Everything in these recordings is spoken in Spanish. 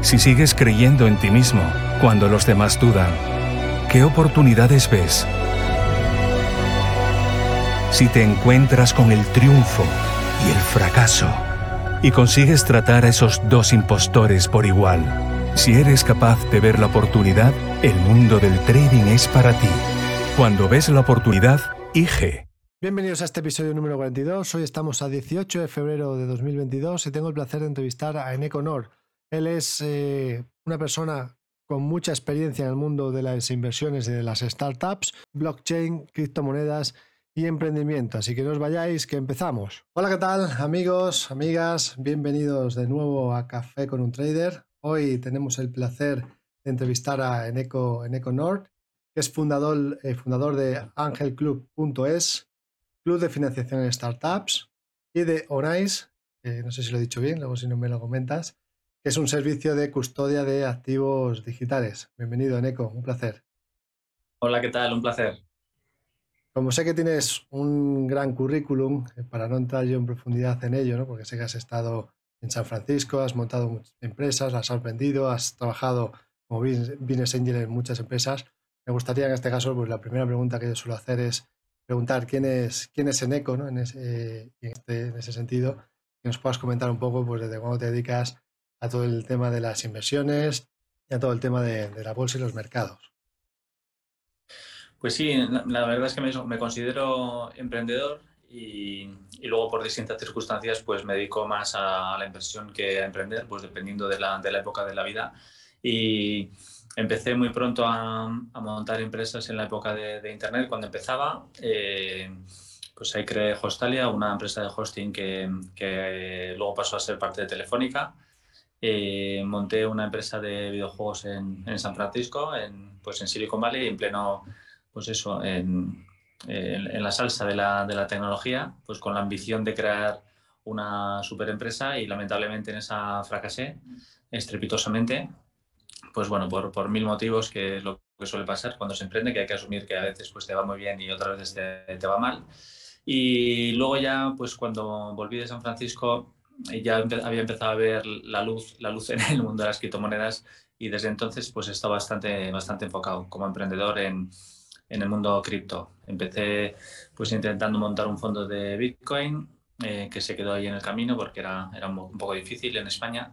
si sigues creyendo en ti mismo cuando los demás dudan, ¿qué oportunidades ves? Si te encuentras con el triunfo y el fracaso y consigues tratar a esos dos impostores por igual, si eres capaz de ver la oportunidad, el mundo del trading es para ti. Cuando ves la oportunidad, IG. Bienvenidos a este episodio número 42. Hoy estamos a 18 de febrero de 2022 y tengo el placer de entrevistar a Eneco Nor. Él es eh, una persona con mucha experiencia en el mundo de las inversiones y de las startups, blockchain, criptomonedas y emprendimiento. Así que no os vayáis, que empezamos. Hola, ¿qué tal amigos, amigas? Bienvenidos de nuevo a Café con un Trader. Hoy tenemos el placer de entrevistar a Eneco, Eneco Nord, que es fundador, eh, fundador de angelclub.es, Club de Financiación en Startups, y de Onaice, no sé si lo he dicho bien, luego si no me lo comentas, es un servicio de custodia de activos digitales. Bienvenido, Eneco, un placer. Hola, ¿qué tal? Un placer. Como sé que tienes un gran currículum, eh, para no entrar yo en profundidad en ello, ¿no? porque sé que has estado en San Francisco, has montado muchas empresas, has aprendido, has trabajado como business angel en muchas empresas. Me gustaría en este caso, pues la primera pregunta que yo suelo hacer es preguntar quién es, quién es Eneco, ¿no? en, ese, este, en, ese sentido, que nos puedas comentar un poco pues, desde cuándo te dedicas a todo el tema de las inversiones y a todo el tema de, la bolsa y los mercados. Pues sí, la, verdad es que me, considero emprendedor y, luego por distintas circunstancias pues me dedico más a, la inversión que a emprender, pues dependiendo de la, de la época de la vida. Y empecé muy pronto a, a montar empresas en la época de, de Internet, cuando empezaba. Eh, pues ahí creé Hostalia, una empresa de hosting que, que luego pasó a ser parte de Telefónica. Eh, monté una empresa de videojuegos en, en, San Francisco, en, pues en Silicon Valley, en pleno, pues eso, en, en, la salsa de la, de la, tecnología, pues con la ambición de crear una super empresa y lamentablemente en esa fracasé estrepitosamente. Pues bueno, por, por mil motivos que es lo que suele pasar cuando se emprende, que hay que asumir que a veces pues te va muy bien y otras veces te, te va mal. Y luego ya, pues cuando volví de San Francisco, ya había empezado a ver la luz, la luz en el mundo de las criptomonedas y desde entonces pues he estado bastante, bastante enfocado como emprendedor en, en el mundo cripto. Empecé pues intentando montar un fondo de Bitcoin eh, que se quedó ahí en el camino porque era, era un poco difícil en España.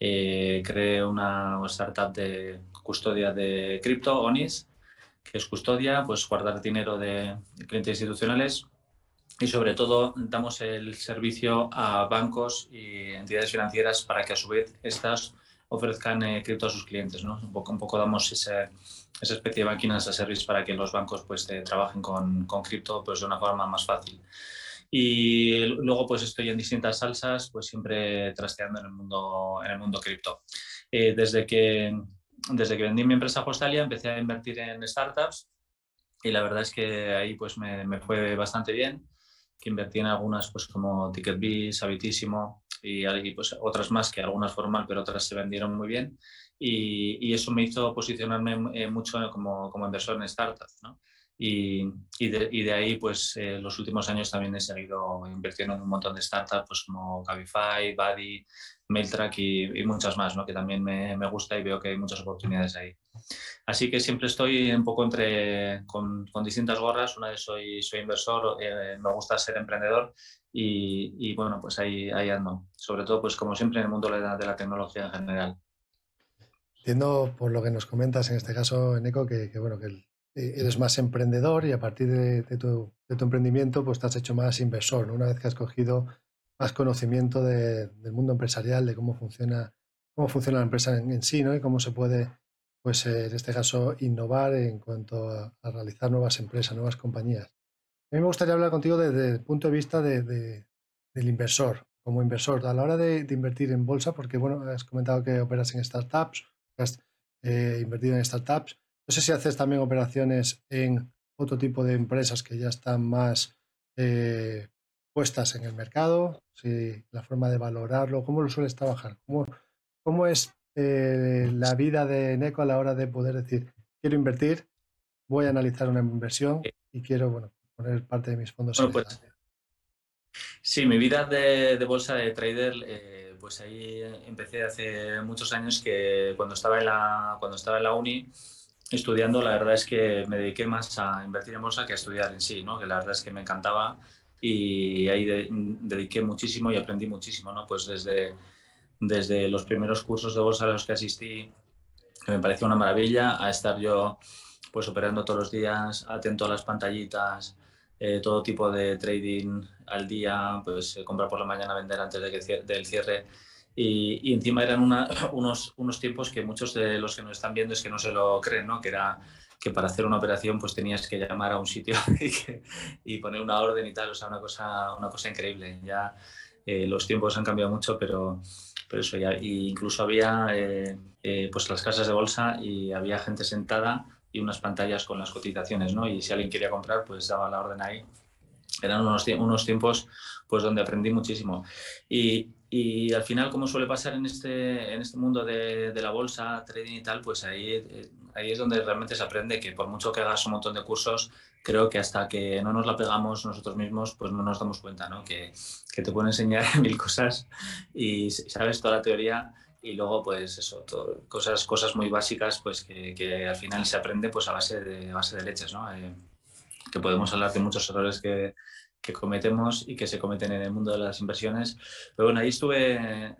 Eh, creé una startup de custodia de cripto, ONIS, que es custodia, pues guardar dinero de clientes institucionales y sobre todo damos el servicio a bancos y entidades financieras para que a su vez estas ofrezcan eh, cripto a sus clientes. ¿no? Un, poco, un poco damos esa especie de máquinas a service para que los bancos pues, trabajen con, con cripto pues, de una forma más fácil. Y luego pues estoy en distintas salsas, pues siempre trasteando en el mundo, en el mundo cripto. Eh, desde, que, desde que vendí mi empresa Postalia empecé a invertir en startups y la verdad es que ahí pues me, me fue bastante bien que invertí en algunas pues como TicketBiz, Habitísimo y, y, pues otras más que algunas fueron pero otras se vendieron muy bien y, eso me hizo posicionarme eh, mucho como, como, inversor en startups ¿no? Y, y, de, y, de, ahí pues eh, los últimos años también he seguido invirtiendo en un montón de startups pues como Cabify, Buddy, Mailtrack y, muchas más ¿no? que también me, me gusta y veo que hay muchas oportunidades ahí. Así que siempre estoy un poco entre, con, con distintas gorras. Una vez soy, soy inversor, eh, me gusta ser emprendedor y, y, bueno, pues ahí, ahí ando. Sobre todo, pues como siempre, en el mundo de la, de la tecnología en general. Entiendo por lo que nos comentas en este caso, Eneco, que, que bueno, que eh, eres más emprendedor y a partir de, de, tu, de, tu, emprendimiento pues te has hecho más inversor. ¿no? Una vez que has cogido más conocimiento del mundo empresarial, de cómo funciona, cómo funciona la empresa en, sí, ¿no? Y cómo se puede, pues en este caso, innovar en cuanto a, realizar nuevas empresas, nuevas compañías. A mí me gustaría hablar contigo desde el punto de vista del inversor, como inversor, a la hora de, invertir en bolsa, porque bueno, has comentado que operas en startups, has eh, invertido en startups. No sé si haces también operaciones en otro tipo de empresas que ya están más eh, puestas en el mercado, si la forma de valorarlo, cómo lo sueles trabajar, cómo, cómo es eh, la vida de Neco a la hora de poder decir, quiero invertir, voy a analizar una inversión y quiero bueno, poner parte de mis fondos. Bueno, pues, sí, mi vida de, bolsa de trader, eh, pues ahí empecé hace muchos años que cuando estaba en la, cuando estaba en la uni, estudiando, la verdad es que me dediqué más a invertir en bolsa que a estudiar en sí, ¿no? que la verdad es que me encantaba y ahí dediqué muchísimo y aprendí muchísimo, ¿no? pues desde, desde los primeros cursos de bolsa a los que asistí, que me pareció una maravilla, a estar yo pues operando todos los días, atento a las pantallitas, eh, todo tipo de trading al día, pues eh, comprar por la mañana, vender antes de que, del cierre y, encima eran unos, unos tiempos que muchos de los que nos están viendo es que no se lo creen, ¿no? Que era que para hacer una operación pues tenías que llamar a un sitio y, poner una orden y tal, o sea, una cosa, una cosa increíble. Ya eh, los tiempos han cambiado mucho, pero, pero eso ya, incluso había eh, eh, pues las casas de bolsa y había gente sentada y unas pantallas con las cotizaciones, ¿no? Y si alguien quería comprar, pues daba la orden ahí. Eran unos, unos tiempos pues donde aprendí muchísimo. Y, y al final, como suele pasar en este, en este mundo de, de la bolsa, trading y tal, pues ahí, eh, ahí es donde realmente se aprende que por mucho que hagas un montón de cursos, creo que hasta que no nos la pegamos nosotros mismos, pues no nos damos cuenta, ¿no? Que, que te pueden enseñar mil cosas y sabes toda la teoría y luego pues eso, cosas, cosas muy básicas pues que, que, al final se aprende pues a base de, a base de leches, ¿no? Eh, que podemos hablar de muchos errores que, que cometemos y que se cometen en el mundo de las inversiones. Pero bueno, ahí estuve,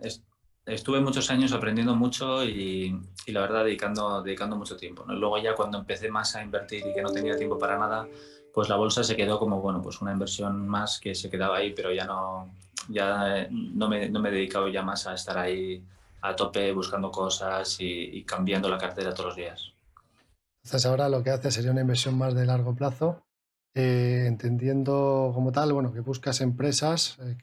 estuve muchos años aprendiendo mucho y, y la verdad dedicando, dedicando mucho tiempo. ¿no? Luego ya cuando empecé más a invertir y que no tenía tiempo para nada, pues la bolsa se quedó como, bueno, pues una inversión más que se quedaba ahí, pero ya no, ya no me, no me he dedicado ya más a estar ahí a tope buscando cosas y, y cambiando la cartera todos los días. Entonces ahora lo que hace sería una inversión más de largo plazo eh, entendiendo como tal, bueno, que buscas empresas eh,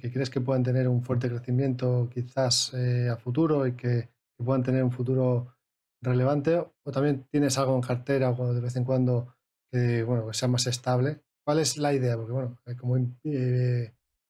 que, crees que puedan tener un fuerte crecimiento quizás eh, a futuro y que, puedan tener un futuro relevante, o también tienes algo en cartera o de vez en cuando que, bueno, que sea más estable. ¿Cuál es la idea? Porque, bueno, como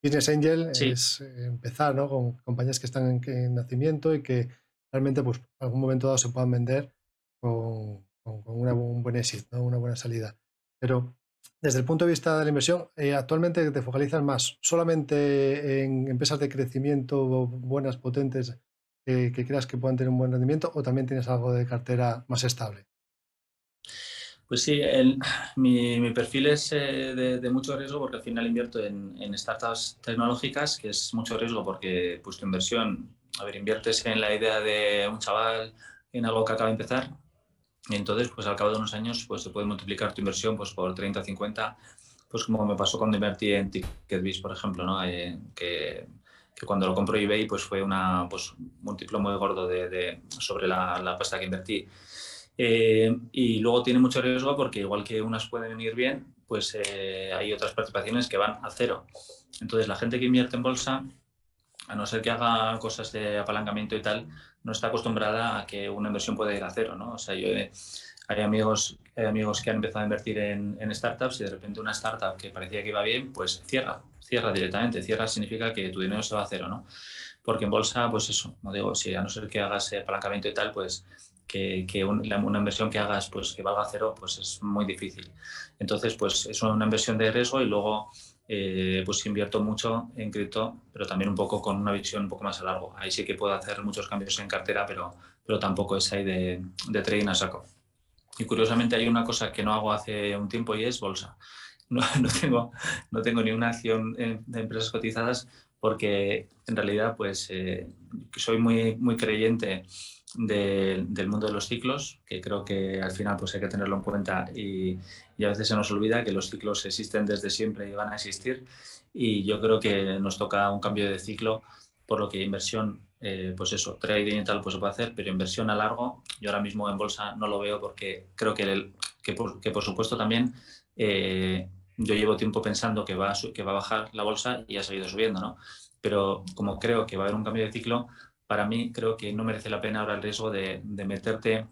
Business Angel es empezar ¿no? con compañías que están en, nacimiento y que realmente, pues, en algún momento dado se puedan vender con, un buen éxito, una buena salida. Pero desde el punto de vista de la inversión, eh, actualmente te focalizas más solamente en empresas de crecimiento buenas, potentes, que creas que puedan tener un buen rendimiento o también tienes algo de cartera más estable. Pues sí, mi, perfil es eh, de, mucho riesgo porque al final invierto en, startups tecnológicas, que es mucho riesgo porque pues, tu inversión, a ver, inviertes en la idea de un chaval, en algo que acaba de empezar, entonces, pues al cabo de unos años, pues se puede multiplicar tu inversión pues, por 30, 50, pues como me pasó cuando invertí en TicketBiz, por ejemplo, ¿no? Eh, que, que, cuando lo compró eBay, pues fue una, pues, un múltiplo muy gordo de, de sobre la, la, pasta que invertí. Eh, y luego tiene mucho riesgo porque igual que unas pueden venir bien, pues eh, hay otras participaciones que van a cero. Entonces, la gente que invierte en bolsa, a no ser que haga cosas de apalancamiento y tal, no está acostumbrada a que una inversión pueda ir a cero, ¿no? O sea, yo hay amigos, amigos que han empezado a invertir en, startups y de repente una startup que parecía que iba bien, pues cierra, cierra directamente. Cierra significa que tu dinero se va a cero, ¿no? Porque en bolsa, pues eso, no digo, si a no ser que hagas apalancamiento y tal, pues que, que una inversión que hagas pues que valga cero, pues es muy difícil. Entonces, pues es una inversión de riesgo y luego eh, pues invierto mucho en cripto, pero también un poco con una visión un poco más a largo. Ahí sí que puedo hacer muchos cambios en cartera, pero, pero tampoco es ahí de, de trading a saco. Y curiosamente hay una cosa que no hago hace un tiempo y es bolsa. No, no tengo, no tengo ni una acción de empresas cotizadas porque en realidad pues eh, soy muy, muy creyente del mundo de los ciclos, que creo que al final pues hay que tenerlo en cuenta y, y, a veces se nos olvida que los ciclos existen desde siempre y van a existir y yo creo que nos toca un cambio de ciclo, por lo que inversión, eh, pues eso, trading y tal pues se puede hacer, pero inversión a largo, yo ahora mismo en bolsa no lo veo porque creo que, que, por, supuesto también eh, yo llevo tiempo pensando que va, a, que va a bajar la bolsa y ha seguido subiendo, ¿no? Pero como creo que va a haber un cambio de ciclo, para mí creo que no merece la pena ahora el riesgo de, meterte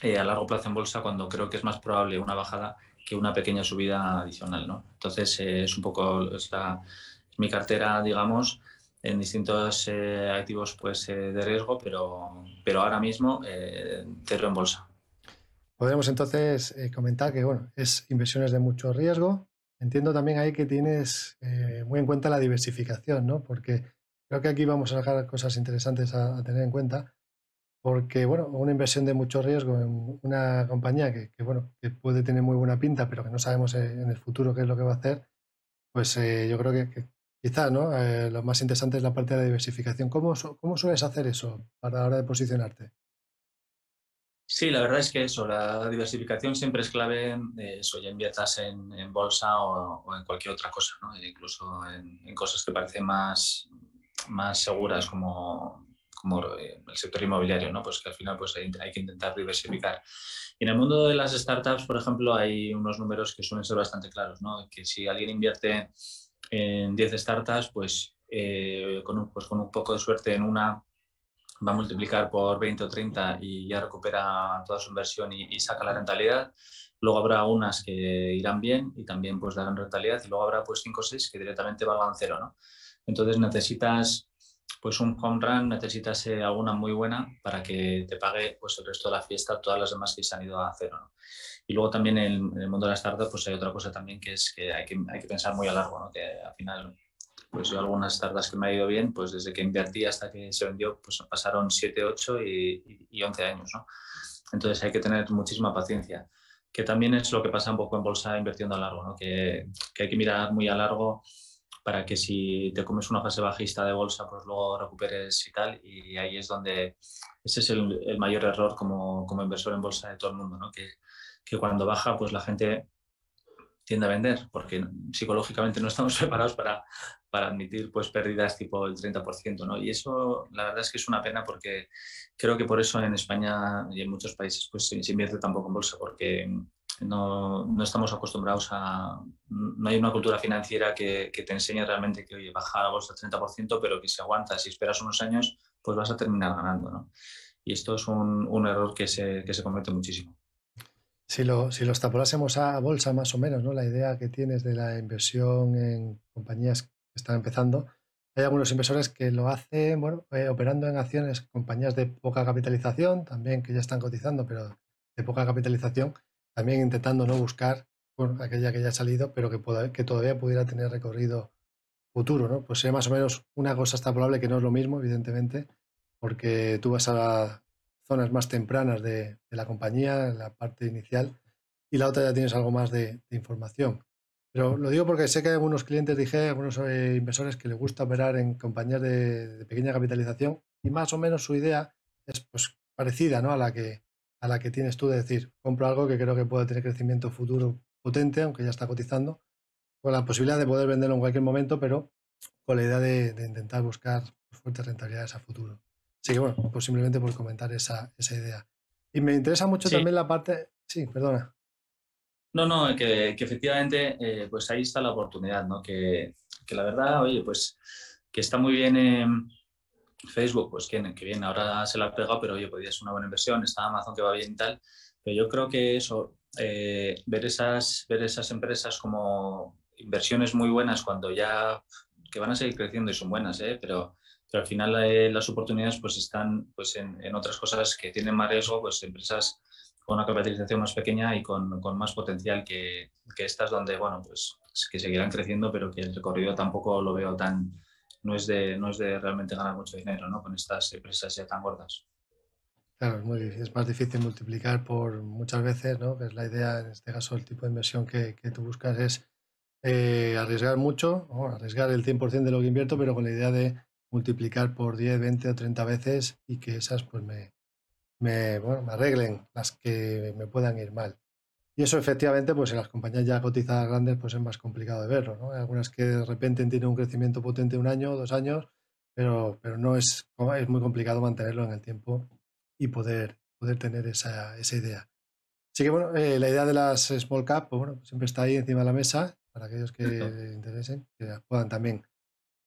eh, a largo plazo en bolsa cuando creo que es más probable una bajada que una pequeña subida adicional. ¿no? Entonces eh, es un poco mi cartera, digamos, en distintos eh, activos pues, de riesgo, pero, pero ahora mismo cero en bolsa. Podemos entonces comentar que bueno, es inversiones de mucho riesgo. Entiendo también ahí que tienes muy en cuenta la diversificación, ¿no? Porque Creo que aquí vamos a sacar cosas interesantes a, tener en cuenta, porque bueno, una inversión de mucho riesgo en una compañía que, bueno, que puede tener muy buena pinta, pero que no sabemos en el futuro qué es lo que va a hacer, pues eh, yo creo que, quizá ¿no? Eh, lo más interesante es la parte de la diversificación. ¿Cómo, ¿Cómo sueles hacer eso para la hora de posicionarte? Sí, la verdad es que eso, la diversificación siempre es clave, eh, eso, ya inviertas en, bolsa o, en cualquier otra cosa, ¿no? incluso en, cosas que parecen más, más seguras como, como el sector inmobiliario, ¿no? pues que al final pues hay, que intentar diversificar. Y en el mundo de las startups, por ejemplo, hay unos números que suelen ser bastante claros, ¿no? que si alguien invierte en 10 startups, pues, eh, con, un, pues con un poco de suerte en una va a multiplicar por 20 o 30 y ya recupera toda su inversión y, y, saca la rentabilidad. Luego habrá unas que irán bien y también pues darán rentabilidad y luego habrá pues 5 o 6 que directamente valgan cero. ¿no? Entonces necesitas pues un home run, necesitas eh, alguna muy buena para que te pague pues el resto de la fiesta, todas las demás que se han ido a cero. Y luego también en, el mundo de la startup pues hay otra cosa también que es que hay que, hay que pensar muy a largo, ¿no? que al final pues yo algunas startups que me ha ido bien, pues desde que invertí hasta que se vendió, pues pasaron 7, 8 y, y 11 años. ¿no? Entonces hay que tener muchísima paciencia, que también es lo que pasa un poco en bolsa invirtiendo a largo, ¿no? que hay que mirar muy a largo para que si te comes una fase bajista de bolsa, pues luego recuperes y tal. Y ahí es donde ese es el, mayor error como, como, inversor en bolsa de todo el mundo, ¿no? que, que cuando baja, pues la gente tiende a vender, porque psicológicamente no estamos preparados para, para admitir pues, pérdidas tipo el 30%. ¿no? Y eso la verdad es que es una pena porque creo que por eso en España y en muchos países pues, se invierte tampoco en bolsa, porque no, estamos acostumbrados a... No hay una cultura financiera que, te enseñe realmente que, oye, baja la bolsa al 30%, pero que si aguantas y esperas unos años, pues vas a terminar ganando, ¿no? Y esto es un, error que se, que se comete muchísimo. Si lo, si a bolsa más o menos, ¿no? La idea que tienes de la inversión en compañías que están empezando, hay algunos inversores que lo hacen, bueno, eh, operando en acciones, compañías de poca capitalización, también que ya están cotizando, pero de poca capitalización, también intentando no buscar aquella que ya ha salido, pero que, todavía pudiera tener recorrido futuro, ¿no? Pues sería más o menos una cosa está probable que no es lo mismo, evidentemente, porque tú vas a zonas más tempranas de, la compañía, en la parte inicial, y la otra ya tienes algo más de, información. Pero lo digo porque sé que hay algunos clientes, dije, algunos eh, inversores que les gusta operar en compañías de, de, pequeña capitalización y más o menos su idea es pues, parecida ¿no? a la que a la que tienes tú de decir, compro algo que creo que puede tener crecimiento futuro potente, aunque ya está cotizando, con la posibilidad de poder venderlo en cualquier momento, pero con la idea de, intentar buscar fuertes rentabilidades a futuro. Así que bueno, pues simplemente por comentar esa, esa idea. Y me interesa mucho también la parte... Sí, perdona. No, no, que, efectivamente, eh, pues ahí está la oportunidad, ¿no? Que, que, la verdad, oye, pues que está muy bien... Eh, Facebook, pues que, bien, ahora se la ha pegado, pero oye, podría ser una buena inversión, está Amazon que va bien y tal, pero yo creo que eso, eh, ver, esas, ver esas empresas como inversiones muy buenas cuando ya, que van a seguir creciendo y son buenas, ¿eh? pero, pero al final eh, las oportunidades pues están pues en, en, otras cosas que tienen más riesgo, pues empresas con una capitalización más pequeña y con, con más potencial que, que, estas donde, bueno, pues que seguirán creciendo, pero que el recorrido tampoco lo veo tan, no es de, no es de realmente ganar mucho dinero ¿no? con estas empresas ya tan gordas. Claro, es, muy es más difícil multiplicar por muchas veces, ¿no? que es la idea, en este caso, el tipo de inversión que, que tú buscas es eh, arriesgar mucho, arriesgar el 100% de lo que invierto, pero con la idea de multiplicar por 10, 20 o 30 veces y que esas pues me, me, bueno, me arreglen las que me puedan ir mal. Y eso efectivamente, pues en las compañías ya cotizadas grandes, pues es más complicado de verlo, ¿no? Hay algunas que de repente tienen un crecimiento potente un año, dos años, pero, pero no es, es muy complicado mantenerlo en el tiempo y poder, poder tener esa, esa idea. Así que bueno, eh, la idea de las small cap, pues, bueno, siempre está ahí encima de la mesa para aquellos que les interesen, que puedan también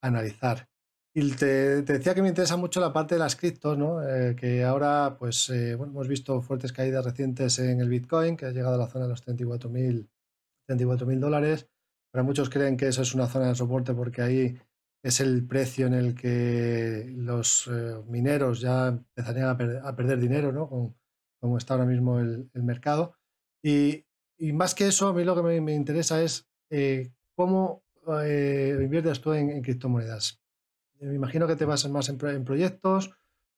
analizar. Y te, decía que me interesa mucho la parte de las criptos, ¿no? Eh, que ahora, pues, eh, bueno, hemos visto fuertes caídas recientes en el Bitcoin, que ha llegado a la zona de los 34.000 mil dólares. Pero muchos creen que eso es una zona de soporte porque ahí es el precio en el que los eh, mineros ya empezarían a, perder dinero, ¿no? Como está ahora mismo el, mercado. Y, más que eso, a mí lo que me, me interesa es cómo inviertes tú en criptomonedas me imagino que te vas más en, proyectos,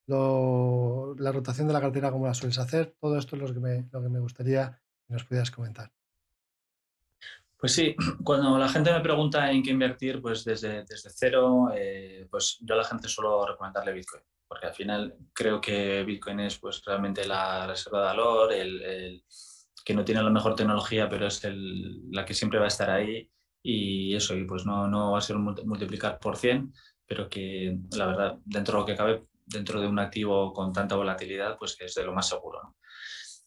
la rotación de la cartera como la sueles hacer, todo esto es lo que me, lo que me gustaría que nos pudieras comentar. Pues sí, cuando la gente me pregunta en qué invertir, pues desde, desde cero, eh, pues yo a la gente suelo recomendarle Bitcoin, porque al final creo que Bitcoin es pues realmente la reserva de valor, el, que no tiene la mejor tecnología, pero es la que siempre va a estar ahí y eso, y pues no, no va a ser multiplicar por 100, pero que la verdad, dentro de lo que cabe, dentro de un activo con tanta volatilidad, pues que es de lo más seguro.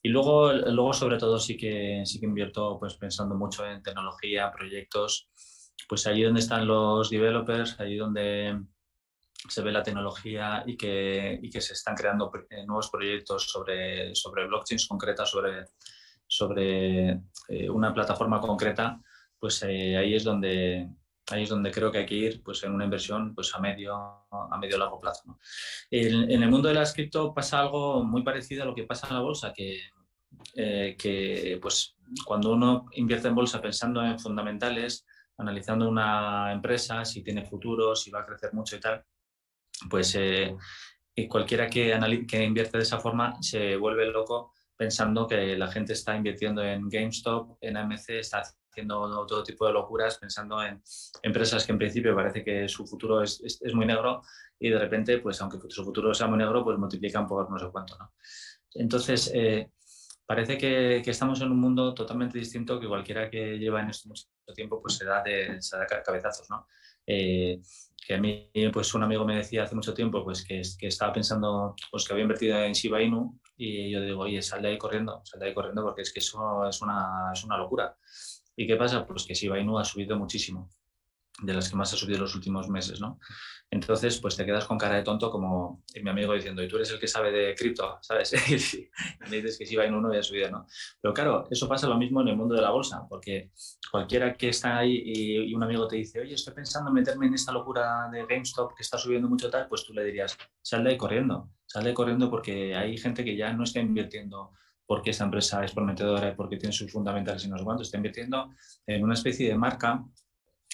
Y luego, luego, sobre todo, sí que, sí que invierto pues, pensando mucho en tecnología, proyectos, pues allí donde están los developers, allí donde se ve la tecnología y que, y que se están creando eh, nuevos proyectos sobre, sobre blockchains concretas, sobre, sobre eh, una plataforma concreta, pues eh, ahí es donde, ahí es donde creo que hay que ir pues, en una inversión pues, a medio a medio largo plazo. En, el mundo de las cripto pasa algo muy parecido a lo que pasa en la bolsa, que, eh, que pues, cuando uno invierte en bolsa pensando en fundamentales, analizando una empresa, si tiene futuro, si va a crecer mucho y tal, pues eh, cualquiera que, que invierte de esa forma se vuelve loco pensando que la gente está invirtiendo en GameStop, en AMC, está haciendo todo tipo de locuras, pensando en empresas que en principio parece que su futuro es, es, muy negro y de repente, pues aunque su futuro sea muy negro, pues multiplican por no sé cuánto. ¿no? Entonces, eh, parece que, que, estamos en un mundo totalmente distinto que cualquiera que lleva en esto mucho tiempo, pues se da, de, se da cabezazos. ¿no? Eh, que a mí, pues un amigo me decía hace mucho tiempo, pues que, que estaba pensando, pues que había invertido en Shiba Inu y yo digo, oye, sal de ahí corriendo, sal de ahí corriendo porque es que eso es una, es una locura. ¿Y qué pasa? Pues que Shiba Inu ha subido muchísimo, de las que más ha subido en los últimos meses, ¿no? Entonces, pues te quedas con cara de tonto como mi amigo diciendo, y tú eres el que sabe de cripto, ¿sabes? y me dices que Shiba Inu no había subido, ¿no? Pero claro, eso pasa lo mismo en el mundo de la bolsa, porque cualquiera que está ahí y, un amigo te dice, oye, estoy pensando en meterme en esta locura de GameStop que está subiendo mucho tal, pues tú le dirías, sal de ahí corriendo, sal de ahí corriendo porque hay gente que ya no está invirtiendo porque esta empresa es prometedora y porque tiene sus fundamentales y no sé cuánto, está invirtiendo en una especie de marca,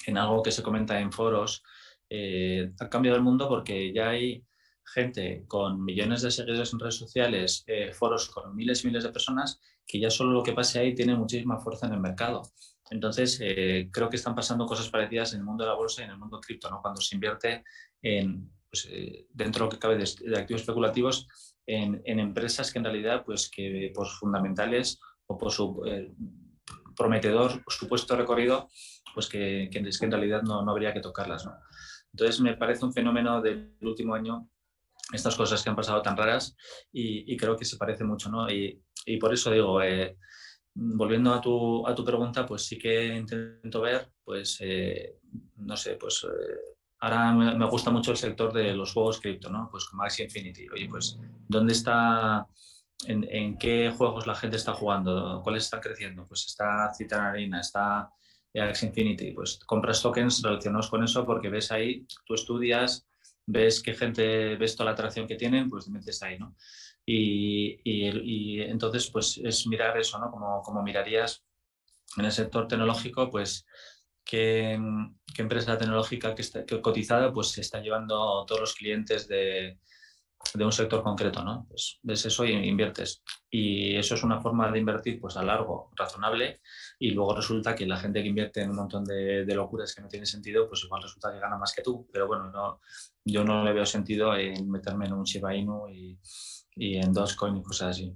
en algo que se comenta en foros. Eh, ha cambiado el mundo porque ya hay gente con millones de seguidores en redes sociales, eh, foros con miles y miles de personas, que ya solo lo que pase ahí tiene muchísima fuerza en el mercado. Entonces, eh, creo que están pasando cosas parecidas en el mundo de la bolsa y en el mundo cripto, ¿no? cuando se invierte en, pues, dentro de lo que cabe de activos especulativos en, empresas que en realidad, pues que por fundamentales o por su eh, prometedor supuesto recorrido, pues que, que, en realidad no, no habría que tocarlas. ¿no? Entonces me parece un fenómeno del último año estas cosas que han pasado tan raras y, y creo que se parece mucho, ¿no? Y, y por eso digo, eh, volviendo a tu, a tu pregunta, pues sí que intento ver, pues, eh, no sé, pues ahora me, gusta mucho el sector de los juegos cripto, ¿no? Pues como Axie Infinity. Oye, pues, ¿dónde está, en, qué juegos la gente está jugando? ¿Cuáles están creciendo? Pues está Citan Arena, está Axie Infinity. Pues compras tokens relacionados con eso porque ves ahí, tú estudias, ves qué gente, ves toda la atracción que tienen, pues te metes ahí, ¿no? Y, y, entonces, pues es mirar eso, ¿no? Como, como mirarías en el sector tecnológico, pues qué, empresa tecnológica que, está, cotizada pues se está llevando todos los clientes de, un sector concreto, ¿no? Pues ves eso y inviertes. Y eso es una forma de invertir pues a largo, razonable, y luego resulta que la gente que invierte en un montón de, locuras que no tiene sentido, pues igual resulta que gana más que tú. Pero bueno, no, yo no le veo sentido en meterme en un Shiba Inu y, y en Dogecoin y cosas así.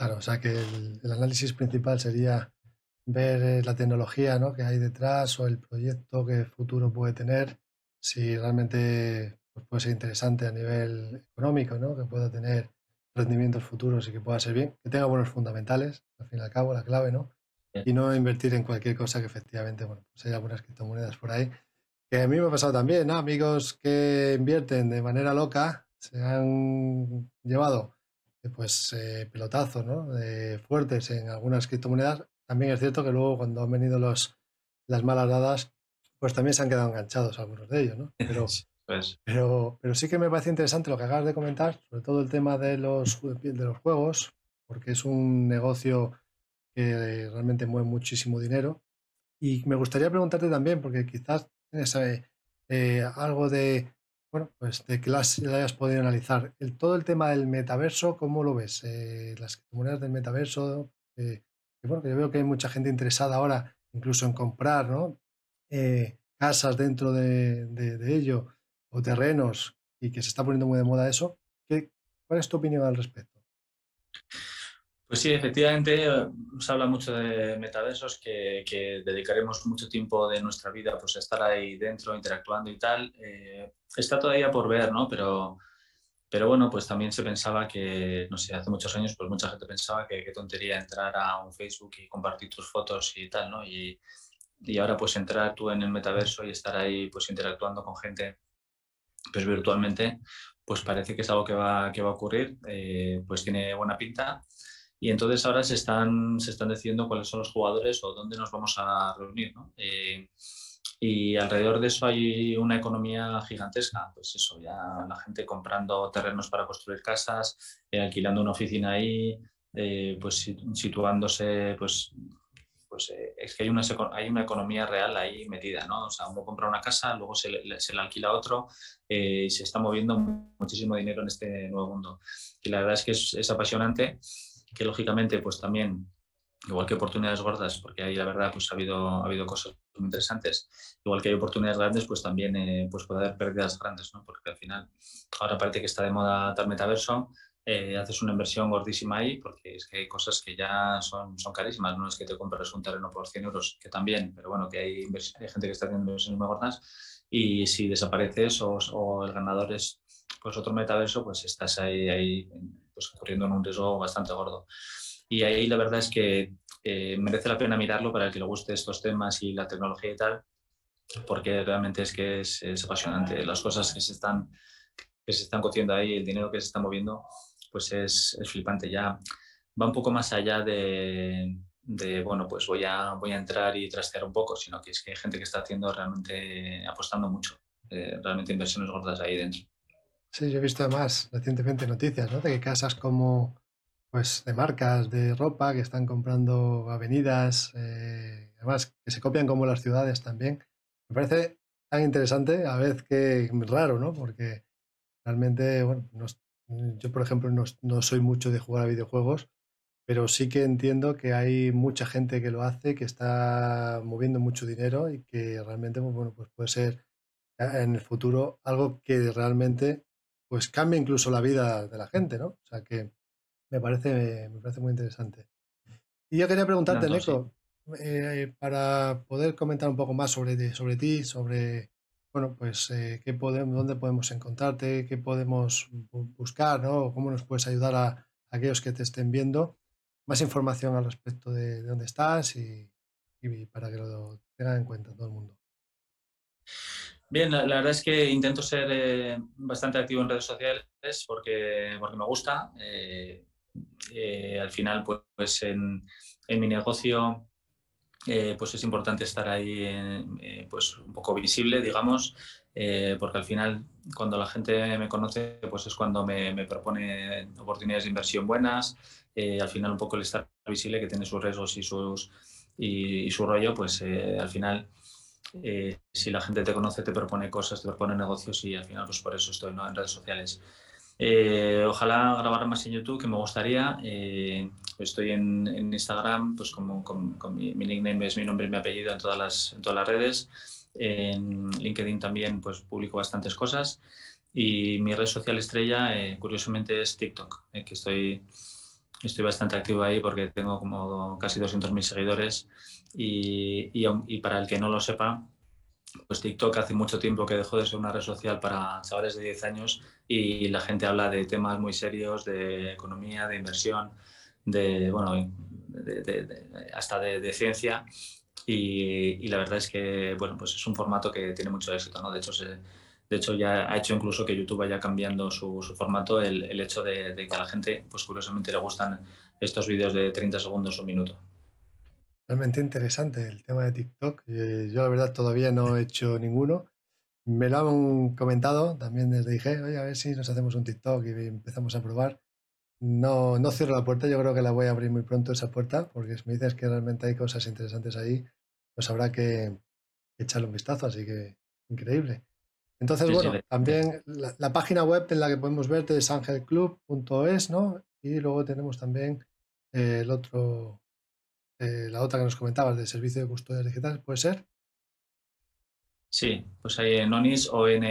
Claro, o sea que el, análisis principal sería ver eh, la tecnología ¿no? que hay detrás o el proyecto que futuro puede tener, si realmente pues, puede ser interesante a nivel económico, ¿no? que pueda tener rendimientos futuros y que pueda ser bien, que tenga buenos fundamentales, al fin y al cabo, la clave, ¿no? Y no invertir en cualquier cosa que efectivamente, bueno, pues hay algunas criptomonedas por ahí. Que a mí me ha pasado también, ¿no? Amigos que invierten de manera loca se han llevado pues eh, pelotazos ¿no? fuertes en algunas criptomonedas. También es cierto que luego cuando han venido los, las malas dadas, pues también se han quedado enganchados algunos de ellos, ¿no? Pero, pues. pero, pero sí que me parece interesante lo que acabas de comentar, sobre todo el tema de los, de los juegos, porque es un negocio que realmente mueve muchísimo dinero. Y me gustaría preguntarte también, porque quizás tienes eh, algo de bueno, pues de que las, hayas podido analizar. El, todo el tema del metaverso, ¿cómo lo ves? Eh, las criptomonedas del metaverso, eh, bueno, que yo veo que hay mucha gente interesada ahora incluso en comprar ¿no? Eh, casas dentro de, ello o terrenos y que se está poniendo muy de moda eso. ¿Qué, ¿Cuál es tu opinión al respecto? Pues sí, efectivamente, eh, se habla mucho de metaversos, que, dedicaremos mucho tiempo de nuestra vida pues, a estar ahí dentro, interactuando y tal. Eh, está todavía por ver, ¿no? Pero, pero bueno, pues también se pensaba que, no sé, hace muchos años, pues mucha gente pensaba que qué tontería entrar a un Facebook y compartir tus fotos y tal, ¿no? Y, y ahora pues entrar tú en el metaverso y estar ahí pues interactuando con gente pues virtualmente, pues parece que es algo que va, que va a ocurrir, eh, pues tiene buena pinta y entonces ahora se están, se están decidiendo cuáles son los jugadores o dónde nos vamos a reunir. ¿no? Eh, y alrededor de eso hay una economía gigantesca. Pues eso, ya la gente comprando terrenos para construir casas, eh, alquilando una oficina ahí, eh, pues situándose, pues, pues es que hay una, hay una economía real ahí metida, ¿no? O sea, uno compra una casa, luego se le, se le alquila a otro y se está moviendo muchísimo dinero en este nuevo mundo. Y la verdad es que es, es apasionante que lógicamente pues también, igual que oportunidades gordas, porque ahí la verdad pues ha habido, ha habido cosas muy interesantes, igual que hay oportunidades grandes, pues también eh, pues puede haber pérdidas grandes, ¿no? porque al final ahora parece que está de moda tal metaverso, eh, haces una inversión gordísima ahí, porque es que hay cosas que ya son, son carísimas, no es que te compres un terreno por 100 euros, que también, pero bueno, que hay, hay gente que está haciendo inversiones muy gordas, y si desapareces o, o el ganador es pues otro metaverso, pues estás ahí, ahí pues, corriendo en un riesgo bastante gordo. Y ahí la verdad es que eh, merece la pena mirarlo para el que le guste estos temas y la tecnología y tal, porque realmente es que es, apasionante. Las cosas que se están que se están cociendo ahí, el dinero que se está moviendo, pues es, es flipante. Ya va un poco más allá de, de, bueno, pues voy a, voy a entrar y trastear un poco, sino que es que hay gente que está haciendo realmente, apostando mucho, eh, realmente inversiones gordas ahí dentro. Sí, yo he visto además recientemente noticias, ¿no? De que casas como, pues, de marcas de ropa que están comprando avenidas, eh, además que se copian como las ciudades también. Me parece tan interesante, a vez que raro, ¿no? Porque realmente, bueno, yo por ejemplo no, no soy mucho de jugar a videojuegos, pero sí que entiendo que hay mucha gente que lo hace, que está moviendo mucho dinero y que realmente, pues, bueno, pues puede ser eh, en el futuro algo que realmente pues cambia incluso la vida de la gente, ¿no? O sea que me parece, me parece muy interesante. Y yo quería preguntarte, Neko, eh, para poder comentar un poco más sobre, sobre ti, sobre, bueno, pues eh, qué podemos, dónde podemos encontrarte, qué podemos buscar, ¿no? Cómo nos puedes ayudar a, aquellos que te estén viendo. Más información al respecto de, dónde estás y, y, para que lo tengan en cuenta todo el mundo. Bien, la, verdad es que intento ser eh, bastante activo en redes sociales porque, porque me gusta. Eh, eh, al final, pues, pues en, mi negocio, pues es importante estar ahí pues un poco visible, digamos, porque al final cuando la gente me conoce, pues es cuando me, propone oportunidades de inversión buenas. al final un poco el estar visible, que tiene sus riesgos y, sus, y su rollo, pues al final eh, si la gente te conoce, te propone cosas, te propone negocios y al final, pues por eso estoy en redes sociales. Eh, ojalá grabar más en YouTube, que me gustaría. Eh, estoy en, Instagram, pues como con, mi, nickname es mi nombre y mi apellido en todas las, en todas las redes. En LinkedIn también pues publico bastantes cosas. Y mi red social estrella, eh, curiosamente, es TikTok, eh, que estoy, estoy bastante activo ahí porque tengo como casi 200.000 seguidores. Y, y, para el que no lo sepa, pues TikTok hace mucho tiempo que dejó de ser una red social para chavales de 10 años y la gente habla de temas muy serios, de economía, de inversión, de, bueno, hasta de, ciencia. Y, la verdad es que, bueno, pues es un formato que tiene mucho éxito, ¿no? De hecho, se, de hecho, ya ha hecho incluso que YouTube vaya cambiando su, formato, el, hecho de, que a la gente, pues curiosamente, le gustan estos vídeos de 30 segundos o un minuto. Realmente interesante el tema de TikTok. Eh, yo, la verdad, todavía no he hecho ninguno. Me lo han comentado, también les dije, oye, a ver si nos hacemos un TikTok y empezamos a probar. No, no cierro la puerta, yo creo que la voy a abrir muy pronto esa puerta, porque si me dices que realmente hay cosas interesantes ahí, pues habrá que echarle un vistazo, así que increíble. Entonces, bueno, también la, página web en la que podemos verte es angelclub.es, ¿no? Y luego tenemos también eh, el otro, eh, la otra que nos comentabas de servicio de custodia digital, ¿puede ser? Sí, pues ahí en onis o en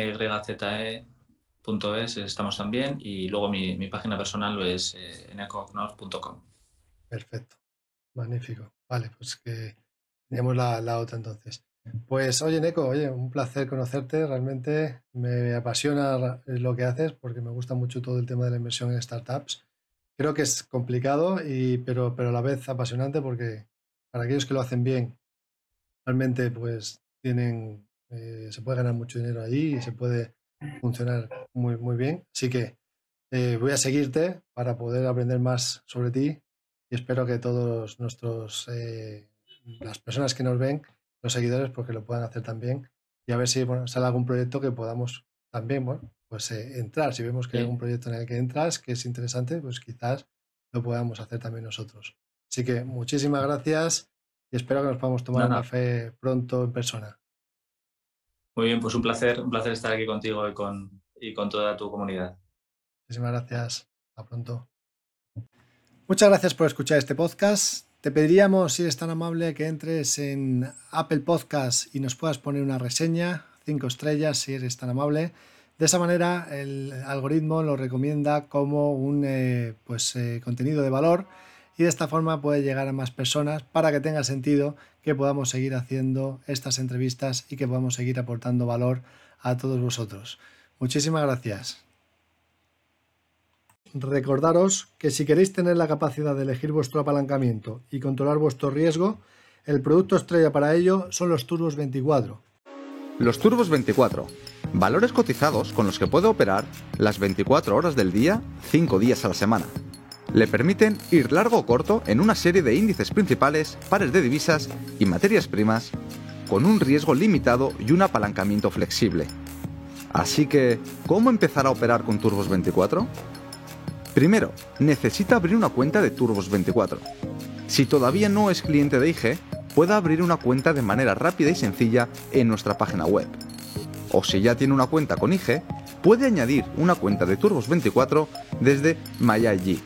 es estamos también y luego mi, página personal lo es eh, Perfecto, magnífico. Vale, pues que tenemos la, la otra entonces. Pues oye, Neko, oye, un placer conocerte. Realmente me apasiona lo que haces porque me gusta mucho todo el tema de la inversión en startups. Creo que es complicado, y, pero, pero a la vez apasionante porque para aquellos que lo hacen bien, realmente pues tienen, eh, se puede ganar mucho dinero ahí y se puede funcionar muy, muy bien. Así que eh, voy a seguirte para poder aprender más sobre ti y espero que todos nuestros, eh, las personas que nos ven, los seguidores porque lo puedan hacer también y a ver si bueno, sale algún proyecto que podamos también bueno, pues, eh, entrar. Si vemos que hay algún proyecto en el que entras que es interesante, pues quizás lo podamos hacer también nosotros. Así que muchísimas gracias y espero que nos podamos tomar un café pronto en persona. Muy bien, pues un placer, un placer estar aquí contigo y con, y con toda tu comunidad. Muchísimas gracias. Hasta pronto. Muchas gracias por escuchar este podcast. Te pediríamos, si eres tan amable, que entres en Apple Podcast y nos puedas poner una reseña, cinco estrellas, si eres tan amable. De esa manera, el algoritmo lo recomienda como un eh, pues, eh, contenido de valor y de esta forma puede llegar a más personas para que tenga sentido que podamos seguir haciendo estas entrevistas y que podamos seguir aportando valor a todos vosotros. Muchísimas gracias. Recordaros que si queréis tener la capacidad de elegir vuestro apalancamiento y controlar vuestro riesgo, el producto estrella para ello son los Turbos 24. Los Turbos 24, valores cotizados con los que puede operar las 24 horas del día, 5 días a la semana. Le permiten ir largo o corto en una serie de índices principales, pares de divisas y materias primas, con un riesgo limitado y un apalancamiento flexible. Así que, ¿cómo empezar a operar con Turbos 24? Primero, necesita abrir una cuenta de Turbos24. Si todavía no es cliente de IG, puede abrir una cuenta de manera rápida y sencilla en nuestra página web. O si ya tiene una cuenta con IG, puede añadir una cuenta de Turbos24 desde MyIG.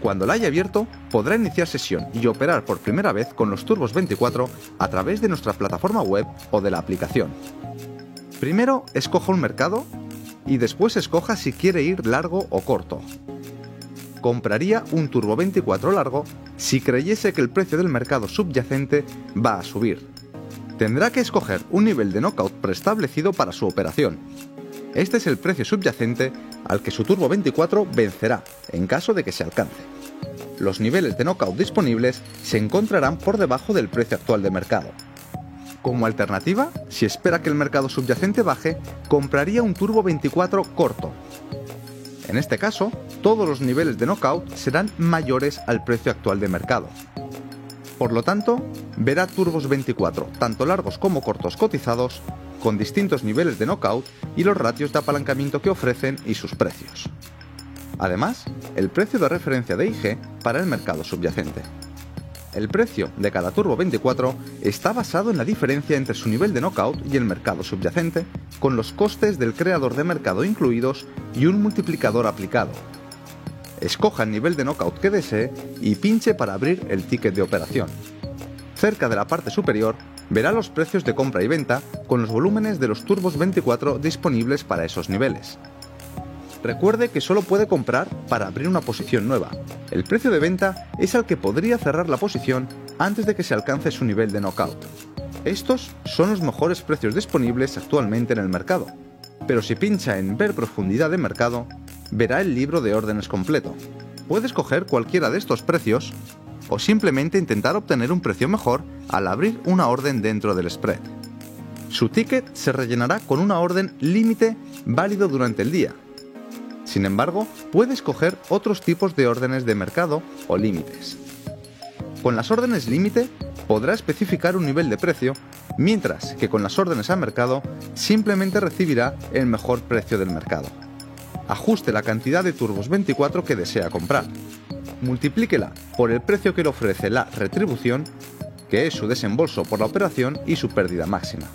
Cuando la haya abierto, podrá iniciar sesión y operar por primera vez con los Turbos 24 a través de nuestra plataforma web o de la aplicación. Primero, escoja un mercado y después escoja si quiere ir largo o corto. Compraría un Turbo 24 largo si creyese que el precio del mercado subyacente va a subir. Tendrá que escoger un nivel de knockout preestablecido para su operación. Este es el precio subyacente al que su Turbo 24 vencerá en caso de que se alcance. Los niveles de knockout disponibles se encontrarán por debajo del precio actual de mercado. Como alternativa, si espera que el mercado subyacente baje, compraría un Turbo 24 corto. En este caso, todos los niveles de knockout serán mayores al precio actual de mercado. Por lo tanto, verá turbos 24, tanto largos como cortos cotizados, con distintos niveles de knockout y los ratios de apalancamiento que ofrecen y sus precios. Además, el precio de referencia de IG para el mercado subyacente. El precio de cada Turbo 24 está basado en la diferencia entre su nivel de knockout y el mercado subyacente, con los costes del creador de mercado incluidos y un multiplicador aplicado. Escoja el nivel de knockout que desee y pinche para abrir el ticket de operación. Cerca de la parte superior verá los precios de compra y venta con los volúmenes de los turbos 24 disponibles para esos niveles. Recuerde que solo puede comprar para abrir una posición nueva. El precio de venta es al que podría cerrar la posición antes de que se alcance su nivel de knockout. Estos son los mejores precios disponibles actualmente en el mercado, pero si pincha en Ver profundidad de mercado, verá el libro de órdenes completo. Puede escoger cualquiera de estos precios o simplemente intentar obtener un precio mejor al abrir una orden dentro del spread. Su ticket se rellenará con una orden límite válido durante el día. Sin embargo, puede escoger otros tipos de órdenes de mercado o límites. Con las órdenes límite podrá especificar un nivel de precio, mientras que con las órdenes a mercado simplemente recibirá el mejor precio del mercado. Ajuste la cantidad de turbos 24 que desea comprar. Multiplíquela por el precio que le ofrece la retribución, que es su desembolso por la operación y su pérdida máxima.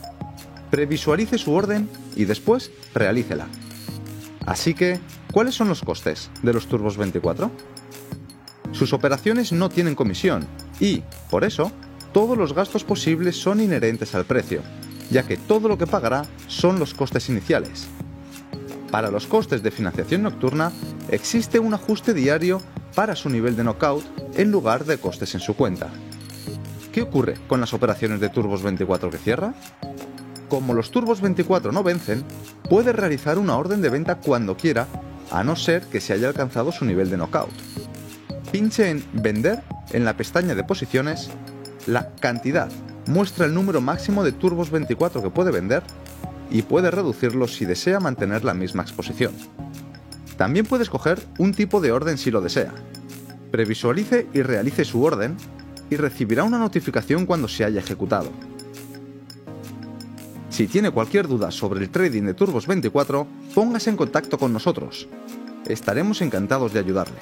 Previsualice su orden y después realícela. Así que, ¿cuáles son los costes de los turbos 24? Sus operaciones no tienen comisión y, por eso, todos los gastos posibles son inherentes al precio, ya que todo lo que pagará son los costes iniciales. Para los costes de financiación nocturna existe un ajuste diario para su nivel de knockout en lugar de costes en su cuenta. ¿Qué ocurre con las operaciones de Turbos 24 que cierra? Como los Turbos 24 no vencen, puede realizar una orden de venta cuando quiera, a no ser que se haya alcanzado su nivel de knockout. Pinche en Vender en la pestaña de posiciones la cantidad muestra el número máximo de turbos 24 que puede vender y puede reducirlo si desea mantener la misma exposición. También puede escoger un tipo de orden si lo desea. Previsualice y realice su orden y recibirá una notificación cuando se haya ejecutado. Si tiene cualquier duda sobre el trading de Turbos 24, póngase en contacto con nosotros. Estaremos encantados de ayudarle.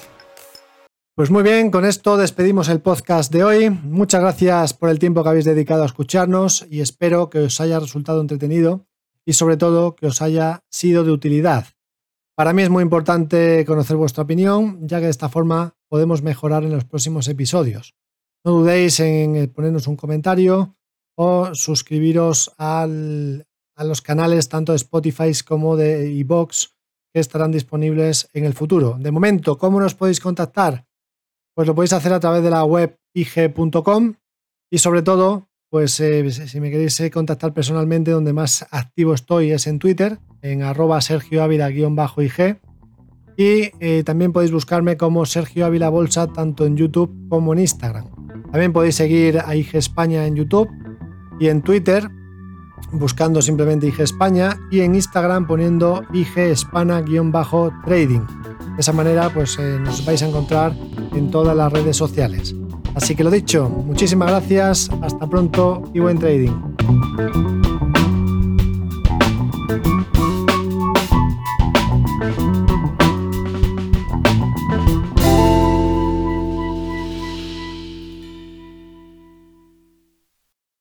Pues muy bien, con esto despedimos el podcast de hoy. Muchas gracias por el tiempo que habéis dedicado a escucharnos y espero que os haya resultado entretenido y sobre todo que os haya sido de utilidad. Para mí es muy importante conocer vuestra opinión, ya que de esta forma podemos mejorar en los próximos episodios. No dudéis en ponernos un comentario o suscribiros a los canales tanto de Spotify como de iBox que estarán disponibles en el futuro. De momento, ¿cómo nos podéis contactar? pues lo podéis hacer a través de la web ig.com y sobre todo, pues eh, si me queréis eh, contactar personalmente, donde más activo estoy es en Twitter, en arroba Sergio Ávila-ig. Y eh, también podéis buscarme como Sergio Ávila Bolsa tanto en YouTube como en Instagram. También podéis seguir a IG España en YouTube y en Twitter buscando simplemente IG España y en Instagram poniendo IG Espana-trading. De esa manera pues nos vais a encontrar en todas las redes sociales. Así que lo dicho, muchísimas gracias, hasta pronto y buen trading.